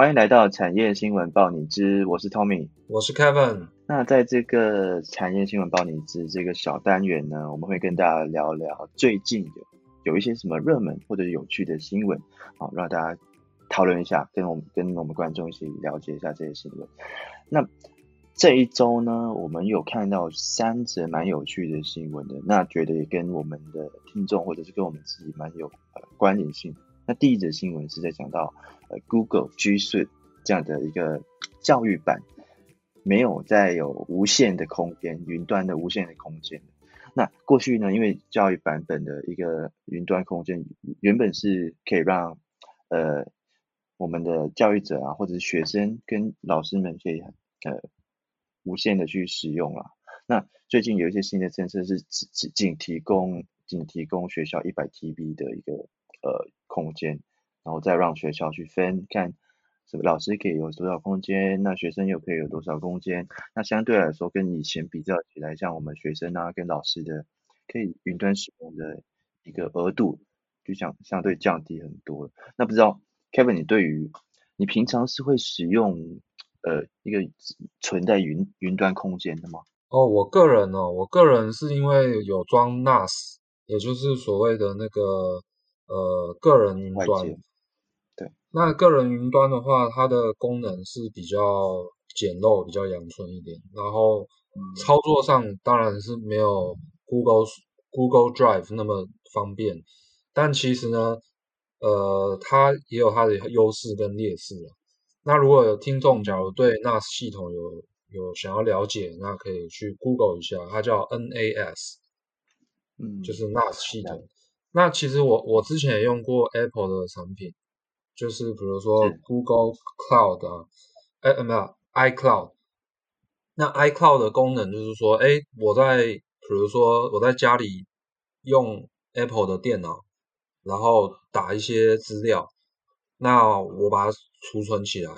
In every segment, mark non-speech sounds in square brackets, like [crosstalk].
欢迎来到产业新闻报你知，我是 Tommy，我是 Kevin。那在这个产业新闻报你知这个小单元呢，我们会跟大家聊聊最近有有一些什么热门或者有趣的新闻，好让大家讨论一下，跟我们跟我们观众一起了解一下这些新闻。那这一周呢，我们有看到三则蛮有趣的新闻的，那觉得也跟我们的听众或者是跟我们自己蛮有呃关联性。那第一则新闻是在讲到，呃，Google G Suite 这样的一个教育版，没有再有无限的空间，云端的无限的空间。那过去呢，因为教育版本的一个云端空间，原本是可以让呃我们的教育者啊，或者是学生跟老师们可以呃无限的去使用啊。那最近有一些新的政策是只只仅提供仅提供学校一百 TB 的一个呃。空间，然后再让学校去分，看什么老师可以有多少空间，那学生又可以有多少空间。那相对来说，跟以前比较起来，像我们学生啊，跟老师的可以云端使用的一个额度，就相相对降低很多。那不知道 Kevin，你对于你平常是会使用呃一个存在云云端空间的吗？哦，我个人哦，我个人是因为有装 NAS，也就是所谓的那个。呃，个人云端，对，那个人云端的话，它的功能是比较简陋、比较阳春一点，然后操作上当然是没有 Google Google Drive 那么方便，但其实呢，呃，它也有它的优势跟劣势了。那如果有听众假如对 NAS 系统有有想要了解，那可以去 Google 一下，它叫 NAS，嗯，就是 NAS 系统。那其实我我之前也用过 Apple 的产品，就是比如说 Google Cloud 啊，哎没有 iCloud。那 iCloud 的功能就是说，哎，我在比如说我在家里用 Apple 的电脑，然后打一些资料，那我把它储存起来，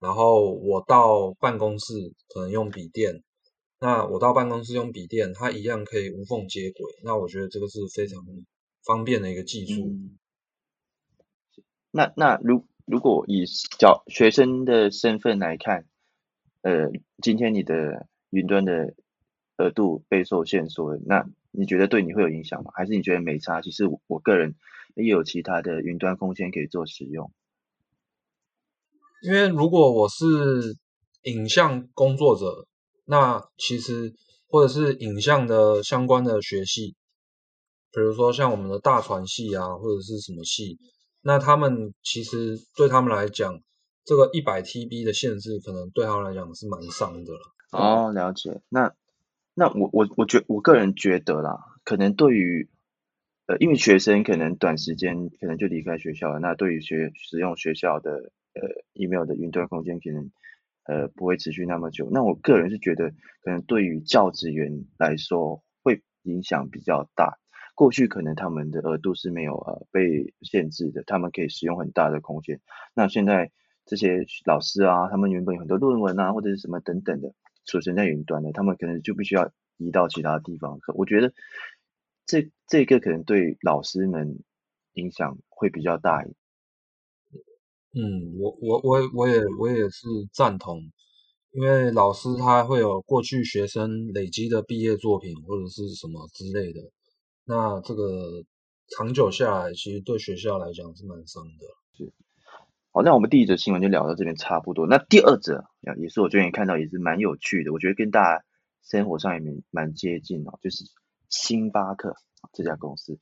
然后我到办公室可能用笔电，那我到办公室用笔电，它一样可以无缝接轨。那我觉得这个是非常。方便的一个技术。那那如如果以教学生的身份来看，呃，今天你的云端的额度被受限缩，那你觉得对你会有影响吗？还是你觉得没差？其实我个人也有其他的云端空间可以做使用。因为如果我是影像工作者，那其实或者是影像的相关的学系。比如说像我们的大传系啊，或者是什么系，那他们其实对他们来讲，这个一百 TB 的限制，可能对他们来讲是蛮伤的了。哦，了解。那那我我我觉我个人觉得啦，可能对于呃，因为学生可能短时间可能就离开学校了，那对于学使用学校的呃 email 的云端空间，可能呃不会持续那么久。那我个人是觉得，可能对于教职员来说，会影响比较大。过去可能他们的额度是没有呃被限制的，他们可以使用很大的空间。那现在这些老师啊，他们原本有很多论文啊或者是什么等等的储存在云端的，他们可能就必须要移到其他地方。可我觉得这这个可能对老师们影响会比较大一点。嗯，我我我我也我也是赞同，因为老师他会有过去学生累积的毕业作品或者是什么之类的。那这个长久下来，其实对学校来讲是蛮伤的。是，好，那我们第一则新闻就聊到这边差不多。那第二则也是我最近看到也是蛮有趣的，我觉得跟大家生活上也蛮蛮接近哦，就是星巴克这家公司。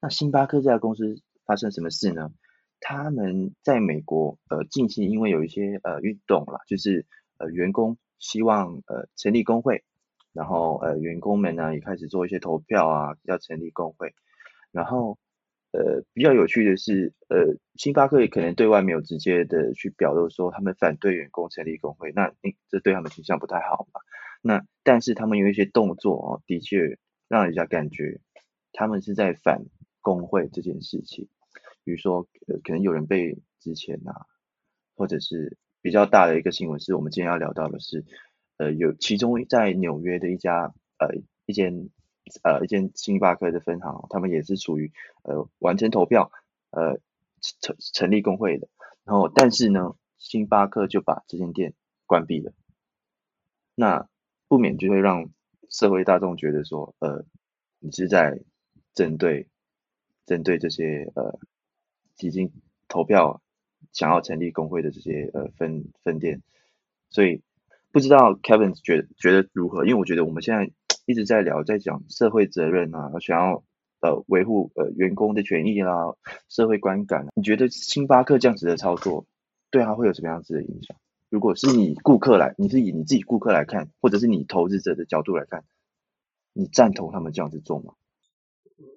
那星巴克这家公司发生什么事呢？他们在美国呃近期因为有一些呃运动啦，就是呃员工希望呃成立工会。然后呃，员工们呢也开始做一些投票啊，要成立工会。然后呃，比较有趣的是，呃，星巴克也可能对外没有直接的去表露说他们反对员工成立工会，那这对他们形象不太好嘛。那但是他们有一些动作哦，的确让人家感觉他们是在反工会这件事情。比如说呃，可能有人被之前啊，或者是比较大的一个新闻是我们今天要聊到的是。呃，有其中在纽约的一家呃一间呃一间星巴克的分行，他们也是属于呃完成投票呃成成立工会的，然后但是呢，星巴克就把这间店关闭了，那不免就会让社会大众觉得说，呃，你是在针对针对这些呃已经投票想要成立工会的这些呃分分店，所以不知道 Kevin 觉觉得如何？因为我觉得我们现在一直在聊在讲社会责任啊，想要呃维护呃员工的权益啦，社会观感，你觉得星巴克这样子的操作对他会有什么样子的影响？如果是你顾客来，你是以你自己顾客来看，或者是你投资者的角度来看，你赞同他们这样子做吗？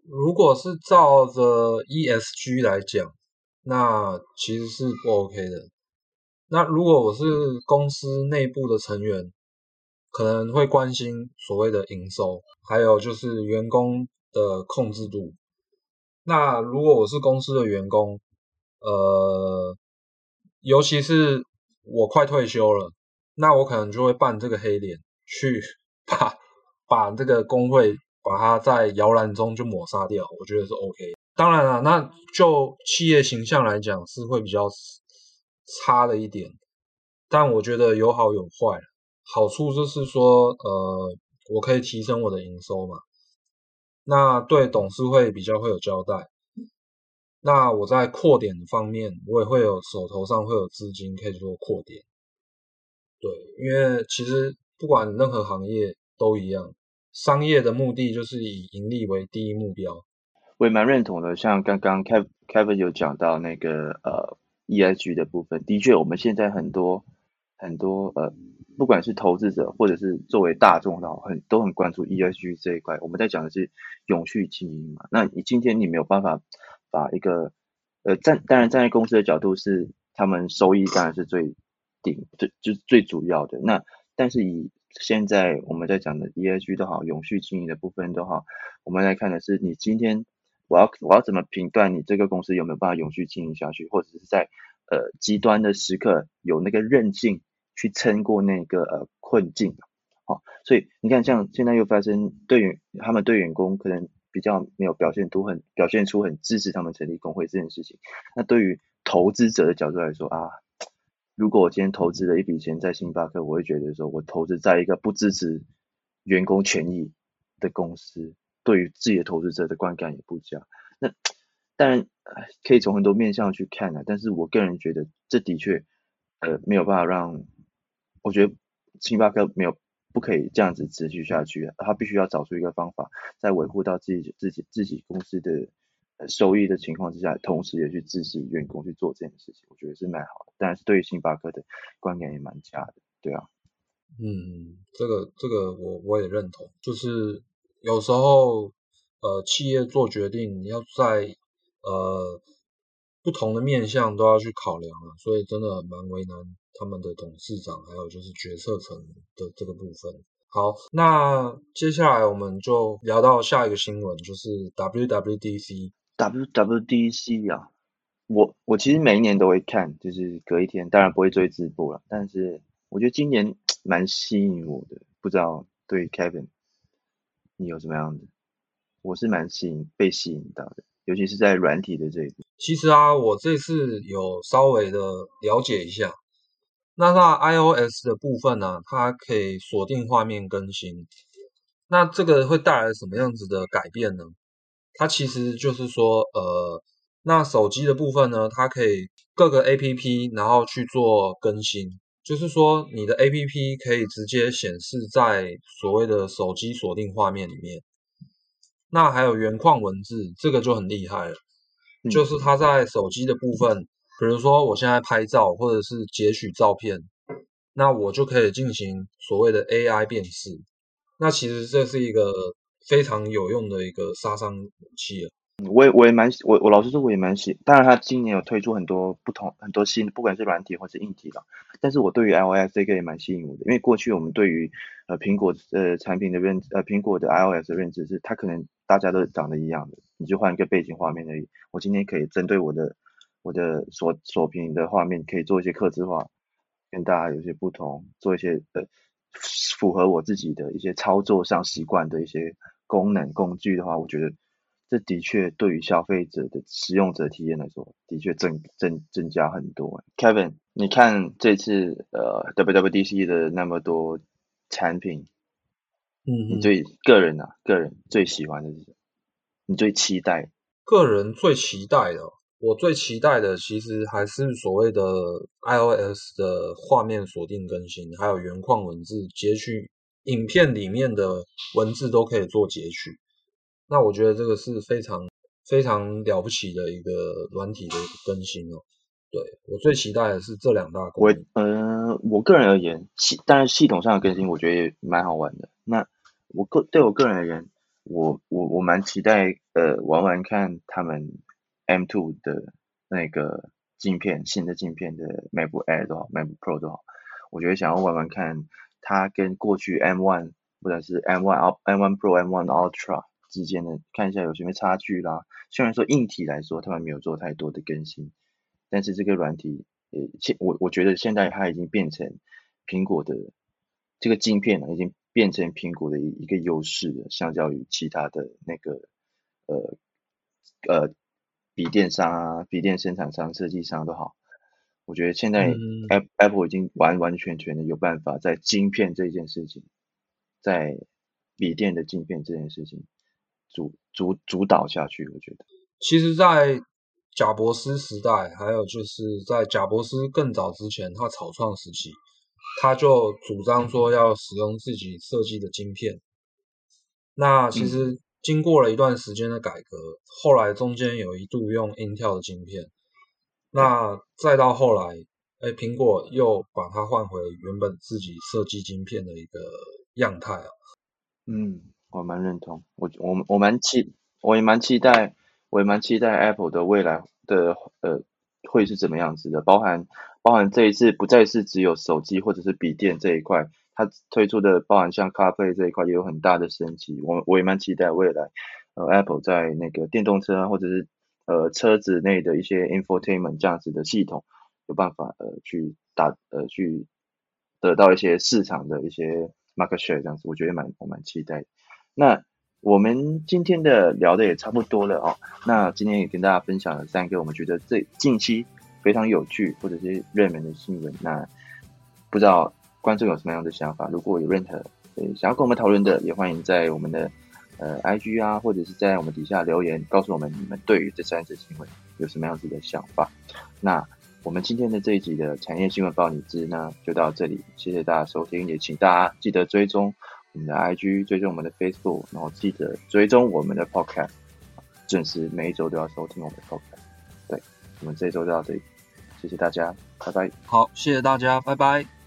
如果是照着 ESG 来讲，那其实是不 OK 的。那如果我是公司内部的成员，可能会关心所谓的营收，还有就是员工的控制度。那如果我是公司的员工，呃，尤其是我快退休了，那我可能就会扮这个黑脸，[laughs] 去把把这个工会把它在摇篮中就抹杀掉，我觉得是 OK。当然了，那就企业形象来讲是会比较差了一点，但我觉得有好有坏。好处就是说，呃，我可以提升我的营收嘛，那对董事会比较会有交代。那我在扩点方面，我也会有手头上会有资金可以做扩点。对，因为其实不管任何行业都一样，商业的目的就是以盈利为第一目标。我也蛮认同的，像刚刚 Kev Kevin 有讲到那个呃 ESG 的部分，的确我们现在很多很多呃，不管是投资者或者是作为大众的，很都很关注 ESG 这一块。我们在讲的是永续经营嘛，那你今天你没有办法。把一个呃站，当然站在公司的角度是他们收益当然是最顶最就是最主要的。那但是以现在我们在讲的 ESG 都好，永续经营的部分都好，我们来看的是你今天我要我要怎么评断你这个公司有没有办法永续经营下去，或者是在呃极端的时刻有那个韧性去撑过那个呃困境。好，所以你看像现在又发生对于他们对员工可能。比较没有表现出很表现出很支持他们成立工会这件事情。那对于投资者的角度来说啊，如果我今天投资了一笔钱在星巴克，我会觉得说我投资在一个不支持员工权益的公司，对于自己的投资者的观感也不佳。那当然可以从很多面向去看啊，但是我个人觉得这的确呃没有办法让，我觉得星巴克没有。不可以这样子持续下去，他必须要找出一个方法，在维护到自己自己自己公司的收益的情况之下，同时也去支持员工去做这件事情，我觉得是蛮好的。但是对于星巴克的观感也蛮佳的，对啊。嗯，这个这个我我也认同，就是有时候呃企业做决定，你要在呃不同的面向都要去考量啊，所以真的蛮为难。他们的董事长，还有就是决策层的这个部分。好，那接下来我们就聊到下一个新闻，就是 WWDC。WWDC 啊，我我其实每一年都会看，就是隔一天，当然不会追直播了。但是我觉得今年 [tsk] 蛮吸引我的，不知道对 Kevin 你有什么样的？我是蛮吸引被吸引到的，尤其是在软体的这一部。其实啊，我这次有稍微的了解一下。那那 iOS 的部分呢？它可以锁定画面更新。那这个会带来什么样子的改变呢？它其实就是说，呃，那手机的部分呢，它可以各个 APP 然后去做更新，就是说你的 APP 可以直接显示在所谓的手机锁定画面里面。那还有原矿文字，这个就很厉害了，就是它在手机的部分。比如说，我现在拍照或者是截取照片，那我就可以进行所谓的 AI 辨识。那其实这是一个非常有用的一个杀伤武器了。我也我也蛮我我老实说我也蛮喜，当然他今年有推出很多不同很多新，不管是软体或是硬体了。但是我对于 iOS 这个也蛮吸引我的，因为过去我们对于呃苹果呃产品的认呃苹果的 iOS 的认知是，它可能大家都长得一样的，你就换一个背景画面而已。我今天可以针对我的。我的锁锁屏的画面可以做一些刻字化，跟大家有些不同，做一些呃符合我自己的一些操作上习惯的一些功能工具的话，我觉得这的确对于消费者的使用者体验来说，的确增增增加很多。Kevin，你看这次呃 WWDC 的那么多产品，嗯，你最个人啊，个人最喜欢的是什么？你最期待？个人最期待的，我最期待的其实还是所谓的 iOS 的画面锁定更新，还有原矿文字截取，影片里面的文字都可以做截取。那我觉得这个是非常非常了不起的一个软体的更新哦。对我最期待的是这两大功能。我呃，我个人而言，系当然系统上的更新，我觉得也蛮好玩的。那我个对我个人而言，我我我蛮期待呃玩玩看他们 M2 的那个镜片，新的镜片的 MacBook Air 都好，MacBook Pro 都好，我觉得想要玩玩看它跟过去 M1 或者是 M1 M1 Pro、M1 Ultra。之间的看一下有什么差距啦。虽然说硬体来说他们没有做太多的更新，但是这个软体，呃，现我我觉得现在它已经变成苹果的这个晶片了，已经变成苹果的一一个优势了，相较于其他的那个呃呃笔电商啊、笔电生产商、设计商都好，我觉得现在 Apple 已经完完全全的有办法在晶片这件事情，在笔电的晶片这件事情。主主主导下去，我觉得，其实，在贾伯斯时代，还有就是在贾伯斯更早之前，他草创时期，他就主张说要使用自己设计的晶片。那其实经过了一段时间的改革，后来中间有一度用 Intel 的晶片，那再到后来，哎，苹果又把它换回原本自己设计晶片的一个样态啊。嗯。我蛮认同，我我我蛮期，我也蛮期待，我也蛮期待 Apple 的未来的呃会是怎么样子的，包含包含这一次不再是只有手机或者是笔电这一块，它推出的包含像咖啡这一块也有很大的升级，我我也蛮期待未来呃 Apple 在那个电动车或者是呃车子内的一些 infotainment 这样子的系统有办法呃去打呃去得到一些市场的一些 market share 这样子，我觉得蛮我蛮期待。那我们今天的聊的也差不多了哦。那今天也跟大家分享了三个我们觉得最近期非常有趣或者是热门的新闻。那不知道观众有什么样的想法？如果有任何呃想要跟我们讨论的，也欢迎在我们的呃 IG 啊，或者是在我们底下留言，告诉我们你们对于这三则新闻有什么样子的想法。那我们今天的这一集的产业新闻报你知，那就到这里，谢谢大家收听，也请大家记得追踪。我们的 IG 追踪我们的 Facebook，然后记得追踪我们的 Podcast，准时每一周都要收听我们的 Podcast。对，我们这一周就到这里，谢谢大家，拜拜。好，谢谢大家，拜拜。